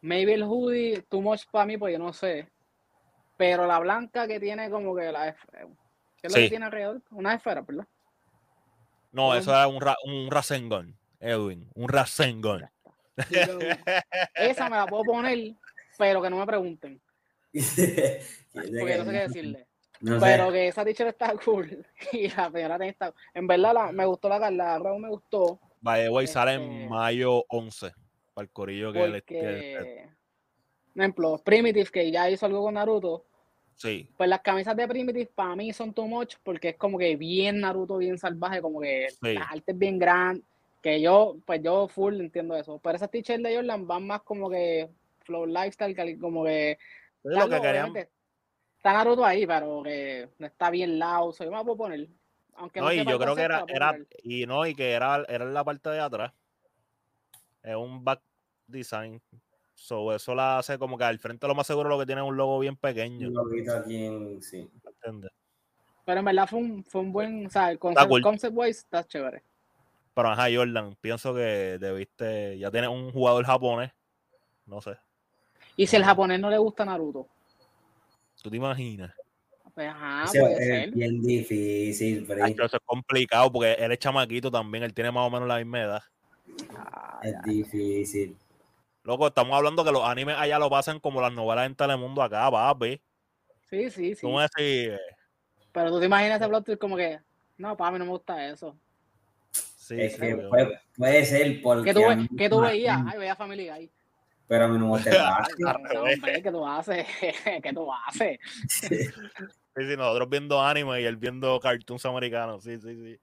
Maybe el hoodie, too much para mí, pues yo no sé. Pero la blanca que tiene como que la... ¿Qué es lo que tiene alrededor? Una esfera, ¿verdad? No, eso es un, un Rasengan, Edwin. Un Rasengan. Esa me la puedo poner, pero que no me pregunten. Porque no sé qué decirle. pero que esa t está cool. Y la primera está. En verdad, me gustó la la Raúl me gustó. Vaya, güey, sale en este mayo 11. Para el corillo que le. Que... Por ejemplo, Primitive, que ya hizo algo con Naruto. Sí. Pues las camisas de Primitive para mí son too much porque es como que bien Naruto, bien salvaje, como que sí. las artes bien grandes. Que yo, pues yo full entiendo eso. Pero esas t-shirts de Jordan van más como que flow lifestyle, como que lo que querían... Está Naruto ahí, pero que no está bien loud. Yo me puedo poner. Aunque no, y yo creo que era, era y no, y que era, era en la parte de atrás. Es un back design. So, eso la hace como que al frente lo más seguro lo que tiene es un logo bien pequeño. Un aquí sí. ¿Entiendes? Pero en verdad fue un, fue un buen, o sea, el concept, concept wise está chévere. Pero ajá, Jordan, pienso que debiste, ya tienes un jugador japonés, no sé, y si el japonés no le gusta Naruto. ¿Tú te imaginas? Pues ajá, puede es ser. bien difícil, pero... eso es complicado porque él es chamaquito también, él tiene más o menos la misma edad. Ah, es difícil. Loco, estamos hablando que los animes allá lo pasan como las novelas en Telemundo acá, papi. Sí, sí, sí. ¿Cómo decir? Pero tú te imaginas ese plot como que, no, para mí no me gusta eso. Sí, es que puede, puede, ser porque... ¿Qué tú, veías? Ay, veía Family Guy. Pero a mí no me gusta ¿Qué tú haces? ¿Qué tú haces? Sí. sí, nosotros viendo anime y él viendo cartoons americanos. Sí, sí, sí.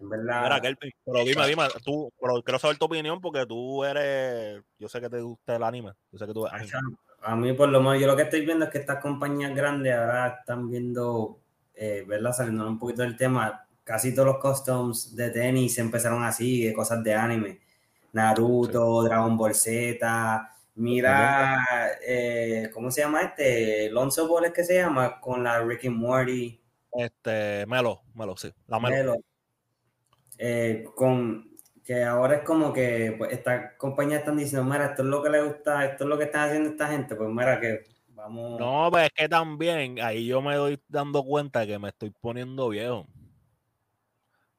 En verdad. pero dime, dime, tú, pero quiero saber tu opinión porque tú eres, yo sé que te gusta el anime, yo sé que tú A mí por lo menos, yo lo que estoy viendo es que estas compañías grandes ahora están viendo, eh, ¿verdad? Saliendo un poquito del tema, casi todos los customs de tenis empezaron así, de cosas de anime. Naruto, Dragon Ball Z, mira, eh, ¿cómo se llama este? Lonzo Ball es que se llama, con la Ricky Morty. Este, Melo, Melo, sí, la Melo. Eh, con que ahora es como que pues, estas compañías están diciendo, mira, esto es lo que le gusta, esto es lo que están haciendo esta gente, pues mira que vamos. No, pues es que también ahí yo me doy dando cuenta que me estoy poniendo viejo.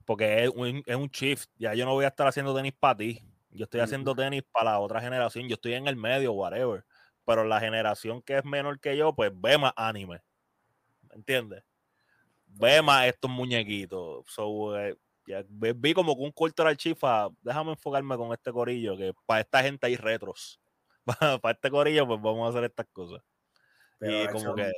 Porque es un, es un shift, ya yo no voy a estar haciendo tenis para ti. Yo estoy haciendo tenis para la otra generación. Yo estoy en el medio, whatever. Pero la generación que es menor que yo, pues ve más anime. ¿Me entiendes? Ve más estos muñequitos. So, eh, vi como que un cultural chifa. Déjame enfocarme con este corillo, que para esta gente hay retros. para este corillo, pues vamos a hacer estas cosas. y como que.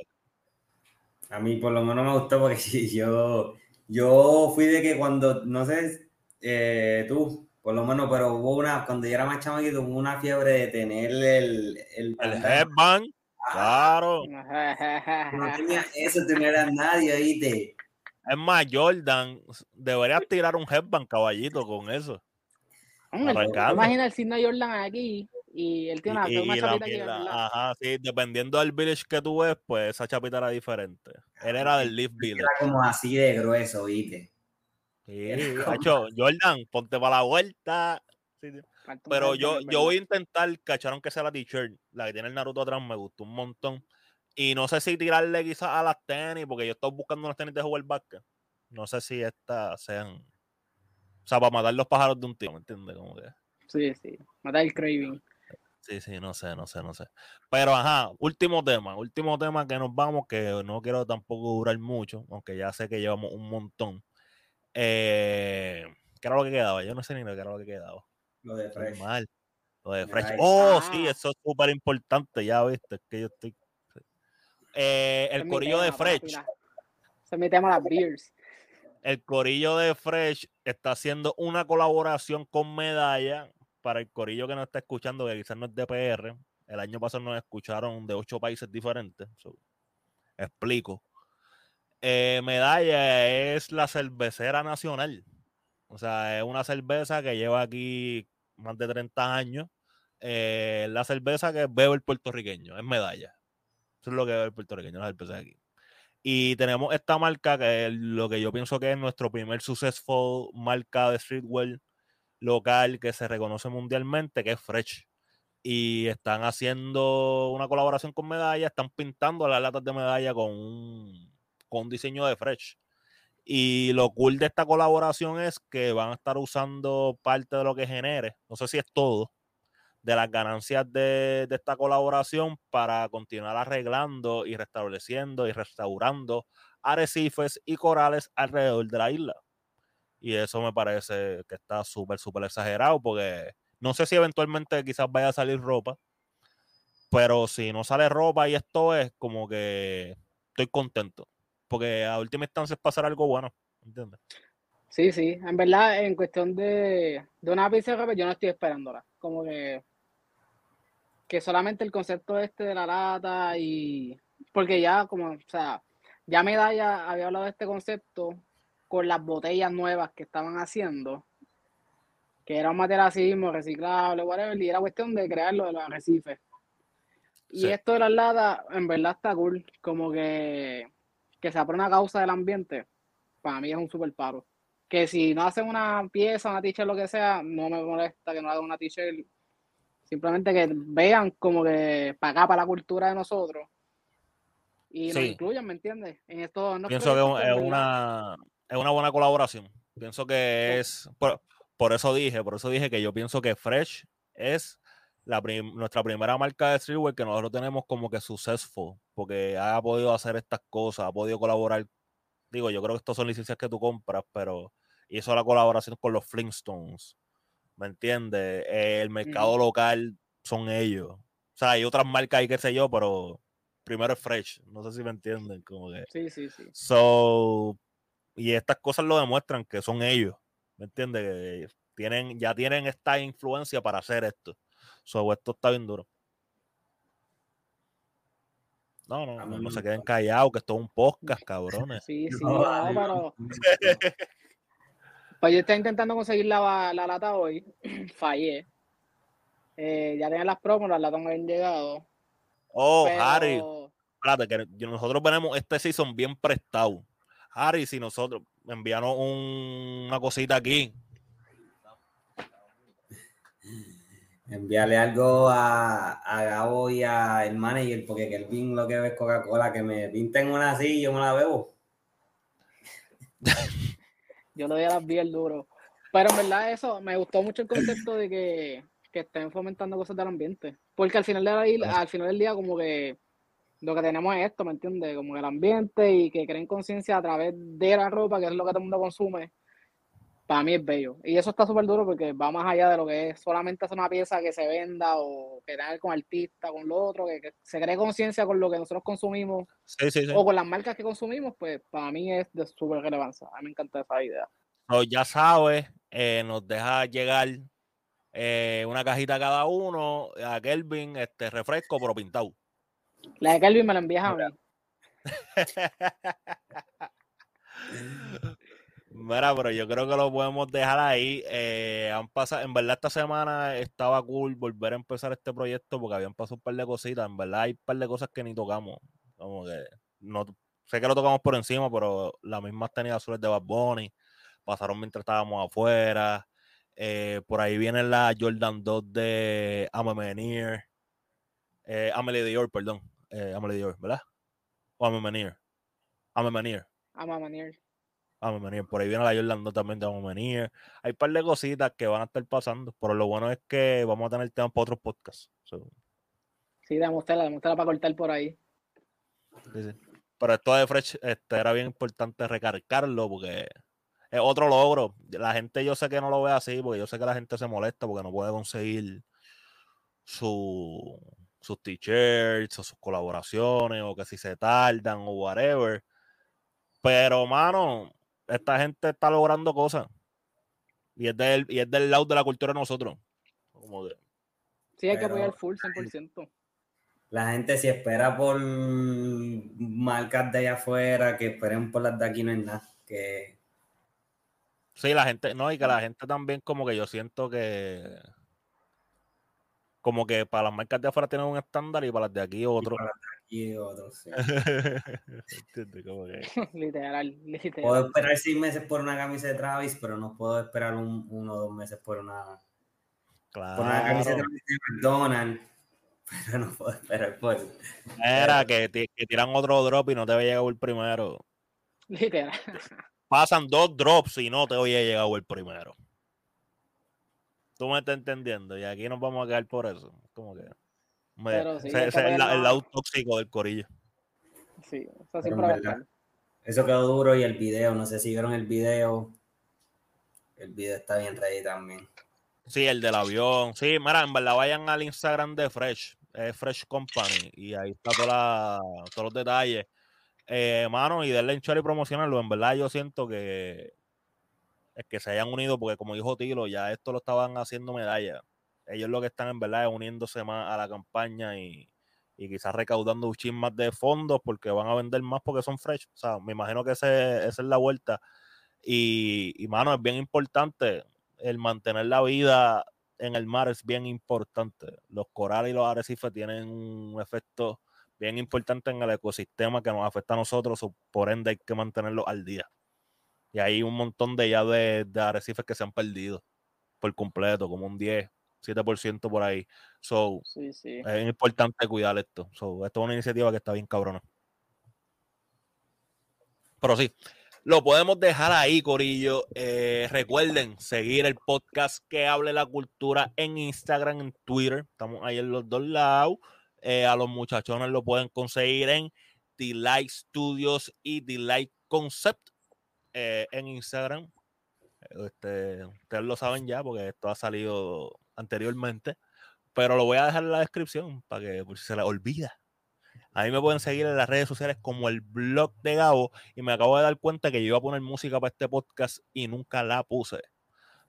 A mí por lo menos me gustó porque yo, yo fui de que cuando, no sé, eh, tú, por lo menos, pero hubo una, cuando yo era más chamaquito, hubo una fiebre de tener el... El, el headband, claro. No tenía eso, tú no eras nadie, ¿oíste? Es más, Jordan, deberías tirar un headband, caballito, con eso. Imagina el signo de Jordan aquí y él tiene una, una chapita aquí. Ajá, sí, dependiendo del village que tú ves, pues esa chapita era diferente. Él era del Leaf Village. Era como así de grueso, ¿viste? Sí, Jordan, ponte para la vuelta. Pero yo, yo voy a intentar cachar aunque sea la t-shirt, la que tiene el Naruto atrás, me gustó un montón. Y no sé si tirarle quizás a las tenis, porque yo estoy buscando unas tenis de jugar básquet. No sé si estas sean. O sea, para matar los pájaros de un tío, ¿me entiendes? Como que... Sí, sí. Matar el craving. Sí, sí, no sé, no sé, no sé. Pero ajá, último tema, último tema que nos vamos, que no quiero tampoco durar mucho, aunque ya sé que llevamos un montón. Eh, ¿Qué era lo que quedaba? Yo no sé ni lo que era lo que quedaba. Lo de Fresh. Mal. Lo de Fresh. Oh, sí, ah. eso es súper importante, ya viste, es que yo estoy... Eh, el corillo de Fresh. Se me tema las beers. El corillo de Fresh está haciendo una colaboración con Medalla para el corillo que no está escuchando, que quizás no es de PR. El año pasado nos escucharon de ocho países diferentes. explico. Eh, Medalla es la cervecera nacional. O sea, es una cerveza que lleva aquí más de 30 años. Eh, la cerveza que bebe el puertorriqueño, es Medalla. Eso es lo que bebe el puertorriqueño, la cerveza de aquí. Y tenemos esta marca que es lo que yo pienso que es nuestro primer successful marca de streetwear local que se reconoce mundialmente, que es Fresh. Y están haciendo una colaboración con Medalla, están pintando las latas de Medalla con un, con diseño de Fresh. Y lo cool de esta colaboración es que van a estar usando parte de lo que genere, no sé si es todo, de las ganancias de, esta colaboración para continuar arreglando y restableciendo y restaurando arrecifes y corales alrededor de la isla. Y eso me parece que está súper, súper exagerado porque no sé si eventualmente quizás vaya a salir ropa, pero si no sale ropa y esto es como que estoy contento porque a última instancia es pasar algo bueno, ¿entiendes? Sí, sí, en verdad, en cuestión de, de una pieza de ropa, yo no estoy esperándola. Como que que solamente el concepto este de la lata y porque ya como, o sea, ya Medalla había hablado de este concepto con las botellas nuevas que estaban haciendo, que era un material así mismo, reciclable, whatever, y era cuestión de crearlo de los arrecifes. Y esto de las latas, en verdad está cool, como que, que se apre una causa del ambiente, para mí es un super paro. Que si no hacen una pieza, una t-shirt, lo que sea, no me molesta que no hagan una t-shirt Simplemente que vean como que para acá, para la cultura de nosotros. Y nos incluyan, ¿me entiendes? En esto Pienso que es una, es una buena colaboración. Pienso que es. Por, eso dije, por eso dije que yo pienso que Fresh es la nuestra primera marca de streetwear que nosotros tenemos como que successful, porque ha podido hacer estas cosas, ha podido colaborar. Digo, yo creo que estas son licencias que tú compras, pero hizo la colaboración con los Flintstones. ¿Me entiendes? el mercado local son ellos. O sea, hay otras marcas ahí, qué sé yo, pero primero es Fresh. No sé si me entienden. Como que. Sí, sí, sí. So, y estas cosas lo demuestran que son ellos. ¿Me entiendes? Que tienen, ya tienen esta influencia para hacer esto. So, esto está bien duro. No, no, no, se queden callados, que esto es un podcast, cabrones. Sí, sí, no, Pues yo estoy intentando conseguir la, la lata hoy. Fallé. Eh, ya tenían las promos, las latas me habían llegado. Oh, Harry. Espérate, que nosotros venimos este season bien prestado. Harry, si nosotros enviaron una cosita aquí. Envíale algo a, a Gabo y a el manager, porque Kelvin lo que ve es Coca-Cola, que me pinten una así y yo me la bebo. yo no doy a las el duro. Pero en verdad eso, me gustó mucho el concepto de que, que estén fomentando cosas del ambiente. Porque al final, de al final del día como que lo que tenemos es esto, ¿me entiendes? Como el ambiente y que creen conciencia a través de la ropa, que es lo que todo el mundo consume para mí es bello. Y eso está súper duro porque va más allá de lo que es solamente hacer una pieza que se venda o que tenga con artista, con lo otro, que, se cree conciencia con lo que nosotros consumimos o con las marcas que consumimos, pues para mí es de súper relevancia. A mí me encanta esa idea. ya sabes, eh, nos deja llegar eh, una cajita cada uno, a Kelvin, este refresco, pero pintado. La de Kelvin me la envías a mí. Mira, pero yo creo que lo podemos dejar ahí. Eh, han pasado, en verdad esta semana estaba cool volver a empezar este proyecto porque habían pasado un par de cositas. En verdad hay un par de cosas que ni tocamos. Como que no sé que lo tocamos por encima, pero las mismas tenías azules de Bad Bunny pasaron mientras estábamos afuera. Eh, por ahí viene la Jordan 2 de Amamenir. Eh, Amelie Dior, perdón. Eh, Amelie Dior, ¿verdad? O Amamenir. Amamenir. Amamenir. A. Por ahí viene la Yolanda también de venir. Hay un par de cositas que van a estar pasando, pero lo bueno es que vamos a tener tema para otros podcasts. Sí, demostrarla, demostrarla para cortar por ahí. Pero esto de Fresh este, era bien importante recargarlo porque es otro logro. La gente yo sé que no lo ve así, porque yo sé que la gente se molesta porque no puede conseguir su, sus t-shirts o sus colaboraciones o que si se tardan o whatever. Pero, mano, esta gente está logrando cosas. Y es del, y es del lado de la cultura de nosotros. Como Sí, hay que apoyar full 100%. La gente si espera por marcas de allá afuera, que esperen por las de aquí no es nada. Que... Sí, la gente, no, y que la gente también como que yo siento que como que para las marcas de afuera tienen un estándar y para las de aquí otro. para las de aquí otro, sí. literal, literal. Puedo esperar seis meses por una camisa de Travis, pero no puedo esperar un, uno o dos meses por una, claro. por una camisa de Travis de McDonald's. Pero no puedo esperar por. Era que, que tiran otro drop y no te había llegado el primero. Literal. Pasan dos drops y no te había llegado el primero. Tú me estás entendiendo y aquí nos vamos a quedar por eso. Como que. Ese, es el, lado tóxico del corillo. Sí, eso siempre Eso quedó duro y el video, no sé si vieron el video. El video está bien ready también. Sí, el del avión. Sí, mira, en verdad vayan al Instagram de Fresh, Fresh Company, y ahí está toda todos los detalles. Eh, mano, y denle en y promocionarlo. En verdad, yo siento que es que se hayan unido, porque como dijo Tilo, ya esto lo estaban haciendo medalla. Ellos lo que están en verdad es uniéndose más a la campaña y, quizás recaudando un chin más de fondos porque van a vender más porque son fresh. O sea, me imagino que esa es la vuelta. Y, y, mano, es bien importante el mantener la vida en el mar, es bien importante. Los corales y los arrecifes tienen un efecto bien importante en el ecosistema que nos afecta a nosotros, por ende hay que mantenerlo al día. Y hay un montón de ya de, arrecifes que se han perdido por completo, como un 10, 7% por ahí. So, Es importante cuidar esto. So, esto es una iniciativa que está bien cabrona. Pero sí, lo podemos dejar ahí, Corillo. Eh, recuerden seguir el podcast que hable la cultura en Instagram, en Twitter. Estamos ahí en los dos lados. Eh, a los muchachones lo pueden conseguir en Delight Studios y Delight Concept. Eh, en Instagram. Este, ustedes lo saben ya porque esto ha salido anteriormente. Pero lo voy a dejar en la descripción para que por si se les olvida. A mí me pueden seguir en las redes sociales como el blog de Gabo. Y me acabo de dar cuenta que yo iba a poner música para este podcast y nunca la puse.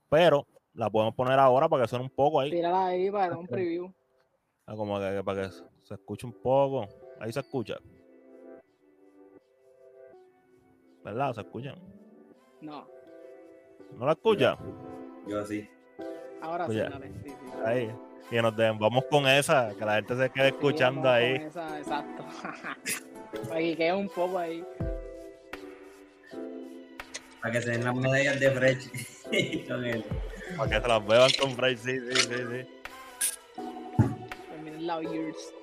Pero la podemos poner ahora para que suene un poco ahí. Tírala ahí para dar un preview. Ah, como que, para que se escuche un poco. Ahí se escucha. ¿Verdad? ¿Se escuchan? No. ¿No la escucha? Yo sí. Ahora sí, dale. Sí, Ahí. Y nos den, vamos con esa, que la gente se quede escuchando ahí. Con esa, exacto. Para que quede un poco ahí. Para que se den las medallas de Fresh con él. Para que se las beban con Fresh, sí, sí, sí, sí. Terminen la years.